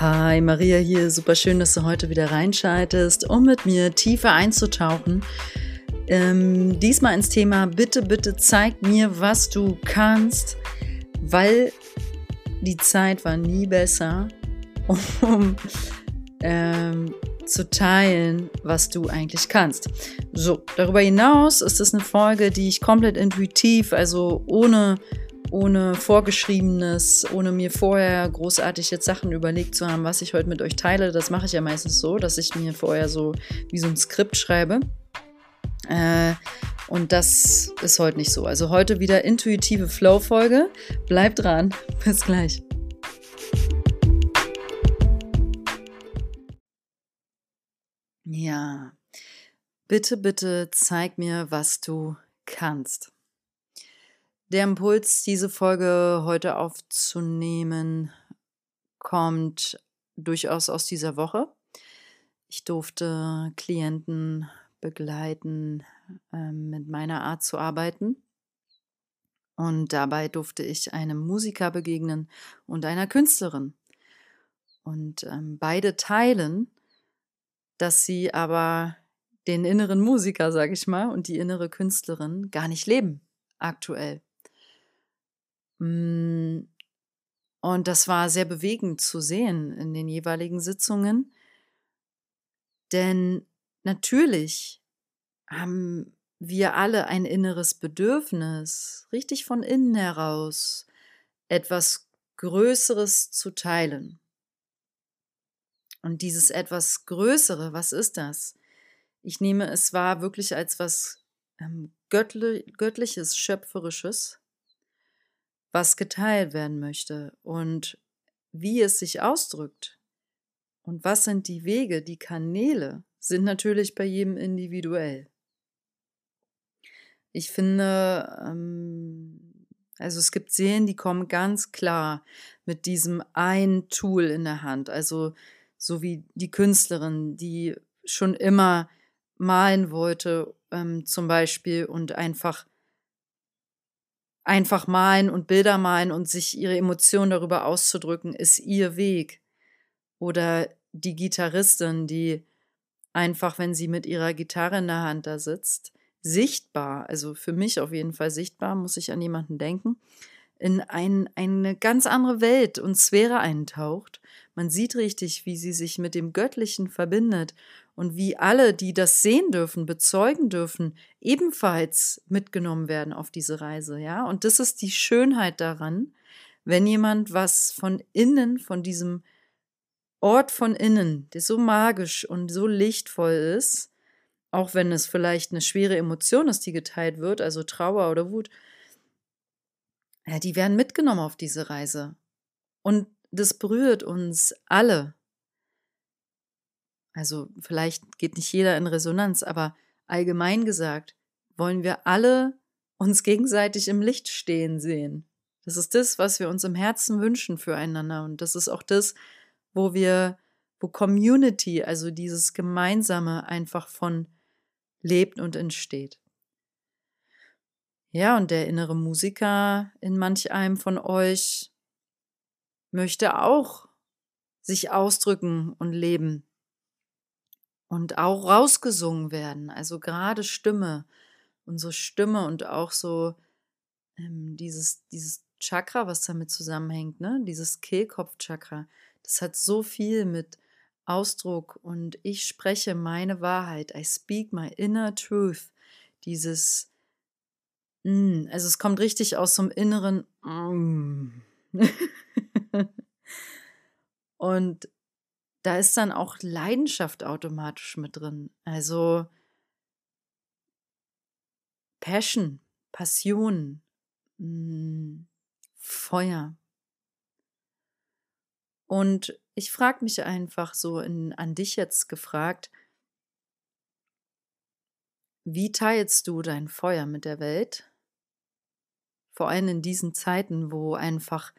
Hi, Maria hier. Super schön, dass du heute wieder reinschaltest, um mit mir tiefer einzutauchen. Ähm, diesmal ins Thema, bitte, bitte zeig mir, was du kannst, weil die Zeit war nie besser, um ähm, zu teilen, was du eigentlich kannst. So, darüber hinaus ist es eine Folge, die ich komplett intuitiv, also ohne ohne vorgeschriebenes, ohne mir vorher großartig jetzt Sachen überlegt zu haben, was ich heute mit euch teile. Das mache ich ja meistens so, dass ich mir vorher so wie so ein Skript schreibe. Äh, und das ist heute nicht so. Also heute wieder intuitive Flow-Folge. Bleibt dran. Bis gleich. Ja, bitte, bitte zeig mir, was du kannst. Der Impuls, diese Folge heute aufzunehmen, kommt durchaus aus dieser Woche. Ich durfte Klienten begleiten, äh, mit meiner Art zu arbeiten. Und dabei durfte ich einem Musiker begegnen und einer Künstlerin. Und ähm, beide teilen, dass sie aber den inneren Musiker, sag ich mal, und die innere Künstlerin gar nicht leben aktuell. Hm, und das war sehr bewegend zu sehen in den jeweiligen Sitzungen. Denn natürlich haben wir alle ein inneres Bedürfnis, richtig von innen heraus, etwas Größeres zu teilen. Und dieses etwas Größere, was ist das? Ich nehme es wahr wirklich als was ähm, Göttliches, Schöpferisches, was geteilt werden möchte und wie es sich ausdrückt und was sind die Wege, die Kanäle, sind natürlich bei jedem individuell. Ich finde, ähm, also es gibt Seelen, die kommen ganz klar mit diesem ein Tool in der Hand. Also so wie die Künstlerin, die schon immer malen wollte, ähm, zum Beispiel, und einfach einfach malen und Bilder malen und sich ihre Emotionen darüber auszudrücken, ist ihr Weg. Oder die Gitarristin, die einfach, wenn sie mit ihrer Gitarre in der Hand da sitzt, sichtbar, also für mich auf jeden Fall sichtbar, muss ich an jemanden denken, in ein, eine ganz andere Welt und Sphäre eintaucht. Man sieht richtig, wie sie sich mit dem Göttlichen verbindet und wie alle, die das sehen dürfen, bezeugen dürfen, ebenfalls mitgenommen werden auf diese Reise, ja? Und das ist die Schönheit daran, wenn jemand was von innen, von diesem Ort von innen, der so magisch und so lichtvoll ist, auch wenn es vielleicht eine schwere Emotion ist, die geteilt wird, also Trauer oder Wut, ja, die werden mitgenommen auf diese Reise. Und das berührt uns alle. Also vielleicht geht nicht jeder in Resonanz, aber allgemein gesagt wollen wir alle uns gegenseitig im Licht stehen sehen. Das ist das, was wir uns im Herzen wünschen füreinander. Und das ist auch das, wo wir, wo Community, also dieses Gemeinsame einfach von lebt und entsteht. Ja, und der innere Musiker in manch einem von euch möchte auch sich ausdrücken und leben und auch rausgesungen werden. Also gerade Stimme, unsere Stimme und auch so ähm, dieses, dieses Chakra, was damit zusammenhängt, ne? dieses Kehlkopfchakra, das hat so viel mit Ausdruck und ich spreche meine Wahrheit. I speak my inner truth. Dieses, mm, also es kommt richtig aus so einem inneren mm. und da ist dann auch Leidenschaft automatisch mit drin. Also Passion, Passion, hm, Feuer. Und ich frage mich einfach so in, an dich jetzt gefragt, wie teilst du dein Feuer mit der Welt? Vor allem in diesen Zeiten, wo einfach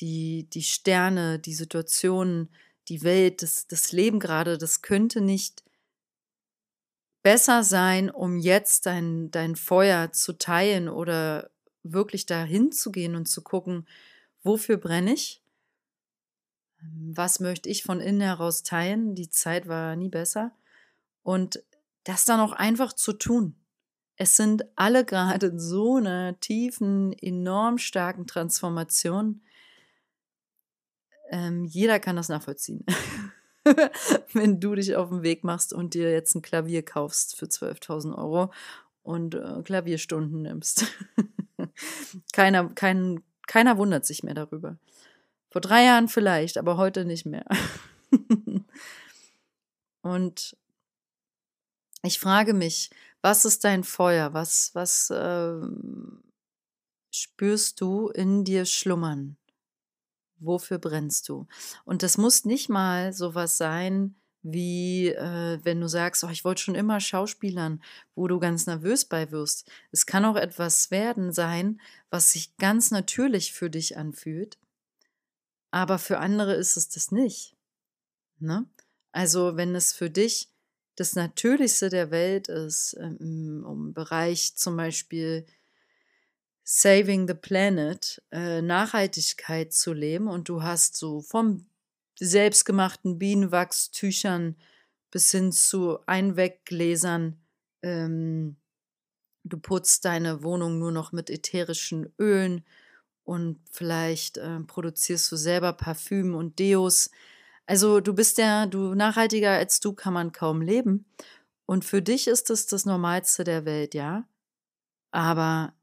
die, die Sterne, die Situationen die Welt, das, das Leben gerade, das könnte nicht besser sein, um jetzt dein, dein Feuer zu teilen oder wirklich dahin zu gehen und zu gucken, wofür brenne ich? Was möchte ich von innen heraus teilen? Die Zeit war nie besser. Und das dann auch einfach zu tun. Es sind alle gerade in so einer tiefen, enorm starken Transformation. Ähm, jeder kann das nachvollziehen. Wenn du dich auf den Weg machst und dir jetzt ein Klavier kaufst für 12.000 Euro und äh, Klavierstunden nimmst. keiner, kein, keiner wundert sich mehr darüber. Vor drei Jahren vielleicht, aber heute nicht mehr. und ich frage mich, was ist dein Feuer? Was, was äh, spürst du in dir schlummern? Wofür brennst du? Und das muss nicht mal sowas sein, wie äh, wenn du sagst, oh, ich wollte schon immer Schauspielern, wo du ganz nervös bei wirst. Es kann auch etwas werden sein, was sich ganz natürlich für dich anfühlt, aber für andere ist es das nicht. Ne? Also wenn es für dich das Natürlichste der Welt ist, ähm, im Bereich zum Beispiel Saving the Planet, äh, Nachhaltigkeit zu leben und du hast so vom selbstgemachten Bienenwachstüchern bis hin zu Einweggläsern, ähm, du putzt deine Wohnung nur noch mit ätherischen Ölen und vielleicht äh, produzierst du selber Parfüm und Deos. Also du bist ja, du nachhaltiger als du kann man kaum leben. Und für dich ist es das Normalste der Welt, ja. Aber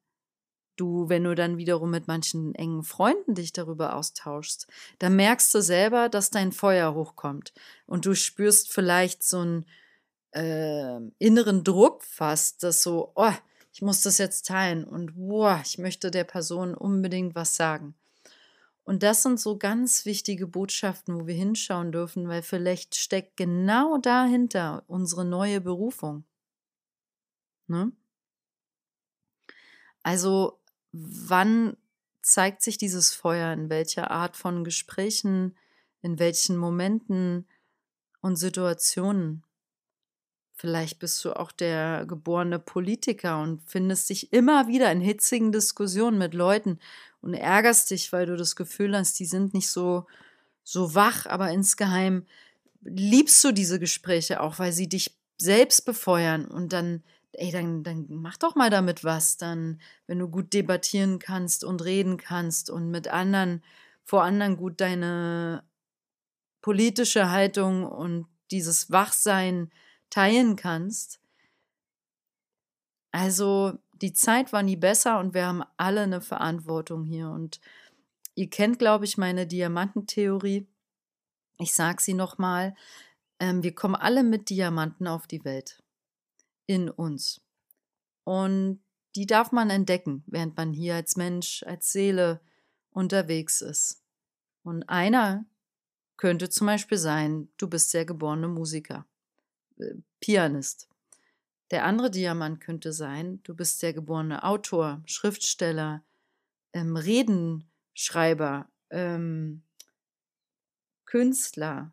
du, wenn du dann wiederum mit manchen engen Freunden dich darüber austauschst, dann merkst du selber, dass dein Feuer hochkommt. Und du spürst vielleicht so einen äh, inneren Druck fast, dass so, oh, ich muss das jetzt teilen und boah, ich möchte der Person unbedingt was sagen. Und das sind so ganz wichtige Botschaften, wo wir hinschauen dürfen, weil vielleicht steckt genau dahinter unsere neue Berufung. Ne? Also, wann zeigt sich dieses Feuer, in welcher Art von Gesprächen, in welchen Momenten und Situationen? Vielleicht bist du auch der geborene Politiker und findest dich immer wieder in hitzigen Diskussionen mit Leuten und ärgerst dich, weil du das Gefühl hast, die sind nicht so, so wach, aber insgeheim liebst du diese Gespräche auch, weil sie dich selbst befeuern. Und dann, ey, dann, dann mach doch mal damit was, dann, wenn du gut debattieren kannst und reden kannst und mit anderen, vor anderen gut deine politische Haltung und dieses Wachsein teilen kannst. Also die Zeit war nie besser und wir haben alle eine Verantwortung hier. Und ihr kennt, glaube ich, meine Diamantentheorie. Ich sage sie nochmal. Ähm, wir kommen alle mit Diamanten auf die Welt. In uns. Und die darf man entdecken, während man hier als Mensch, als Seele unterwegs ist. Und einer könnte zum Beispiel sein, du bist der geborene Musiker. Pianist. Der andere Diamant könnte sein, du bist der geborene Autor, Schriftsteller, ähm, Redenschreiber, ähm, Künstler,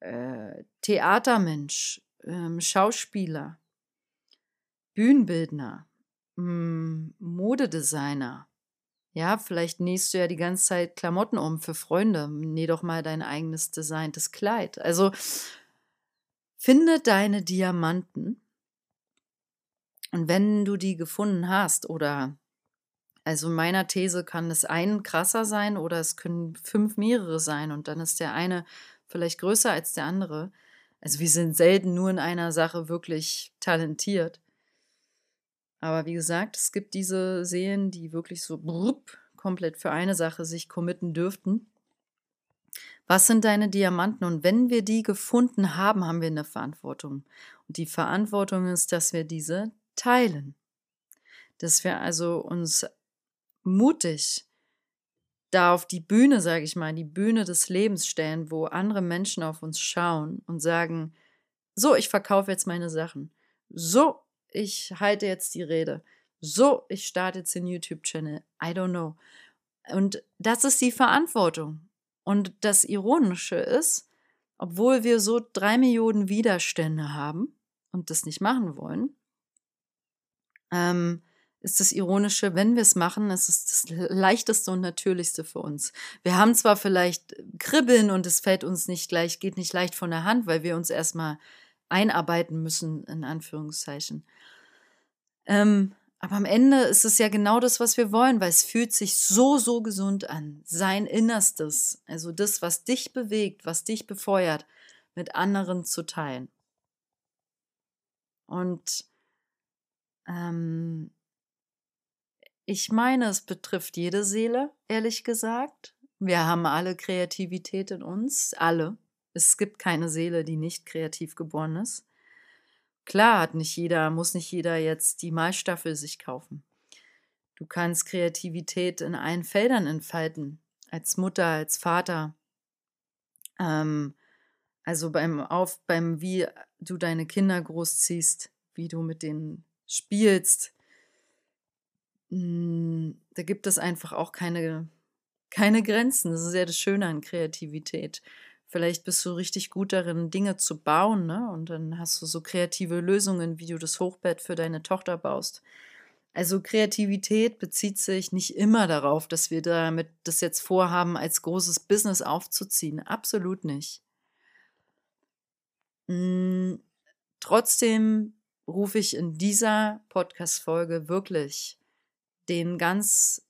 äh, Theatermensch, ähm, Schauspieler, Bühnenbildner, hm, Modedesigner. Ja, vielleicht nähst du ja die ganze Zeit Klamotten um für Freunde. Näh doch mal dein eigenes designtes Kleid. Also Finde deine Diamanten. Und wenn du die gefunden hast, oder also in meiner These kann es ein krasser sein oder es können fünf mehrere sein und dann ist der eine vielleicht größer als der andere. Also wir sind selten nur in einer Sache wirklich talentiert. Aber wie gesagt, es gibt diese Seelen, die wirklich so brupp, komplett für eine Sache sich committen dürften. Was sind deine Diamanten? Und wenn wir die gefunden haben, haben wir eine Verantwortung. Und die Verantwortung ist, dass wir diese teilen. Dass wir also uns mutig da auf die Bühne, sage ich mal, die Bühne des Lebens stellen, wo andere Menschen auf uns schauen und sagen, so, ich verkaufe jetzt meine Sachen. So, ich halte jetzt die Rede. So, ich starte jetzt den YouTube-Channel. I don't know. Und das ist die Verantwortung. Und das Ironische ist, obwohl wir so drei Millionen Widerstände haben und das nicht machen wollen, ähm, ist das Ironische, wenn wir es machen, ist es das leichteste und natürlichste für uns. Wir haben zwar vielleicht Kribbeln und es fällt uns nicht gleich, geht nicht leicht von der Hand, weil wir uns erstmal einarbeiten müssen, in Anführungszeichen. Ähm, aber am Ende ist es ja genau das, was wir wollen, weil es fühlt sich so, so gesund an. Sein Innerstes, also das, was dich bewegt, was dich befeuert, mit anderen zu teilen. Und ähm, ich meine, es betrifft jede Seele, ehrlich gesagt. Wir haben alle Kreativität in uns, alle. Es gibt keine Seele, die nicht kreativ geboren ist. Klar hat nicht jeder, muss nicht jeder jetzt die Malstaffel sich kaufen. Du kannst Kreativität in allen Feldern entfalten. Als Mutter, als Vater. Ähm, also beim Auf, beim wie du deine Kinder großziehst, wie du mit denen spielst. Hm, da gibt es einfach auch keine, keine Grenzen. Das ist ja das Schöne an Kreativität. Vielleicht bist du richtig gut darin, Dinge zu bauen, ne? Und dann hast du so kreative Lösungen, wie du das Hochbett für deine Tochter baust. Also Kreativität bezieht sich nicht immer darauf, dass wir damit das jetzt vorhaben, als großes Business aufzuziehen. Absolut nicht. Hm, trotzdem rufe ich in dieser Podcast-Folge wirklich den ganz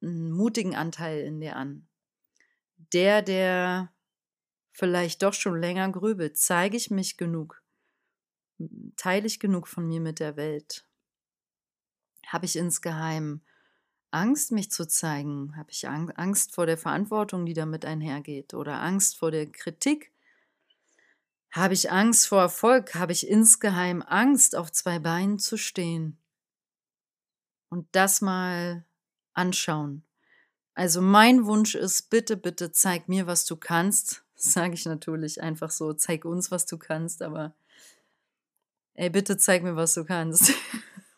hm, mutigen Anteil in dir an. Der, der vielleicht doch schon länger grübelt. Zeige ich mich genug? Teile ich genug von mir mit der Welt? Habe ich insgeheim Angst, mich zu zeigen? Habe ich Angst vor der Verantwortung, die damit einhergeht? Oder Angst vor der Kritik? Habe ich Angst vor Erfolg? Habe ich insgeheim Angst, auf zwei Beinen zu stehen? Und das mal anschauen. Also mein Wunsch ist, bitte, bitte zeig mir, was du kannst, sage ich natürlich einfach so, zeig uns, was du kannst, aber ey, bitte zeig mir, was du kannst.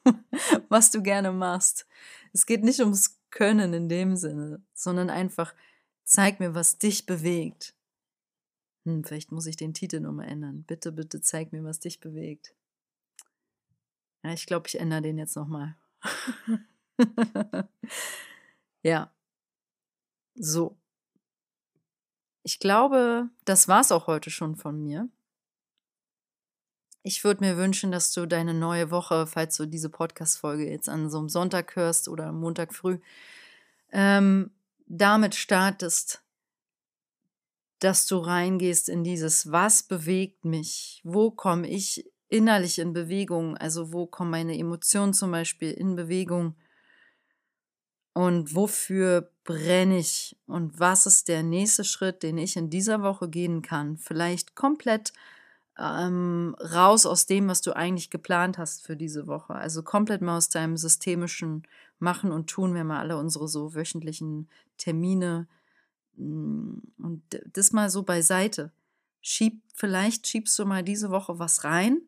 was du gerne machst. Es geht nicht ums Können in dem Sinne, sondern einfach zeig mir, was dich bewegt. Hm, vielleicht muss ich den Titel nochmal ändern. Bitte, bitte zeig mir, was dich bewegt. Ja, ich glaube, ich ändere den jetzt nochmal. ja. So. Ich glaube, das war's auch heute schon von mir. Ich würde mir wünschen, dass du deine neue Woche, falls du diese Podcast-Folge jetzt an so einem Sonntag hörst oder Montag früh, ähm, damit startest, dass du reingehst in dieses, was bewegt mich? Wo komme ich innerlich in Bewegung? Also wo kommen meine Emotionen zum Beispiel in Bewegung? Und wofür brenne ich? Und was ist der nächste Schritt, den ich in dieser Woche gehen kann? Vielleicht komplett ähm, raus aus dem, was du eigentlich geplant hast für diese Woche. Also komplett mal aus deinem systemischen Machen und Tun. Wir haben alle unsere so wöchentlichen Termine. Mm, und das mal so beiseite. Schieb, vielleicht schiebst du mal diese Woche was rein,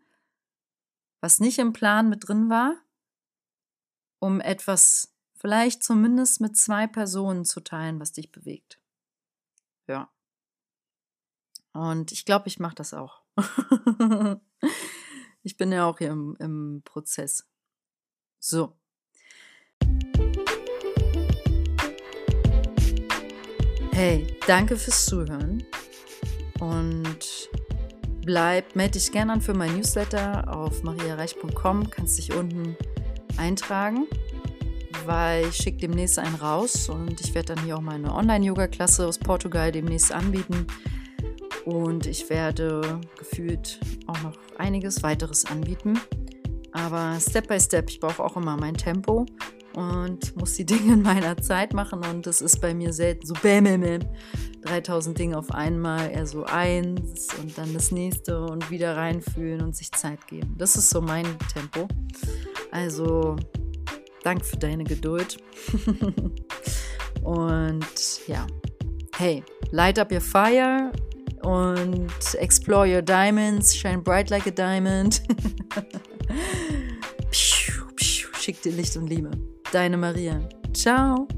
was nicht im Plan mit drin war, um etwas vielleicht zumindest mit zwei Personen zu teilen, was dich bewegt. Ja. Und ich glaube, ich mache das auch. ich bin ja auch hier im, im Prozess. So. Hey, danke fürs Zuhören und bleib, melde dich gerne an für mein Newsletter auf mariareich.com, kannst dich unten eintragen weil ich schicke demnächst einen raus und ich werde dann hier auch meine Online-Yoga-Klasse aus Portugal demnächst anbieten. Und ich werde gefühlt auch noch einiges weiteres anbieten. Aber Step by Step, ich brauche auch immer mein Tempo und muss die Dinge in meiner Zeit machen. Und das ist bei mir selten so bäm, bäm, bäm. 3000 Dinge auf einmal, eher so eins und dann das nächste und wieder reinfühlen und sich Zeit geben. Das ist so mein Tempo. Also Danke für deine Geduld. und ja, hey, light up your fire und explore your diamonds, shine bright like a diamond. Schick dir Licht und Liebe. Deine Maria. Ciao.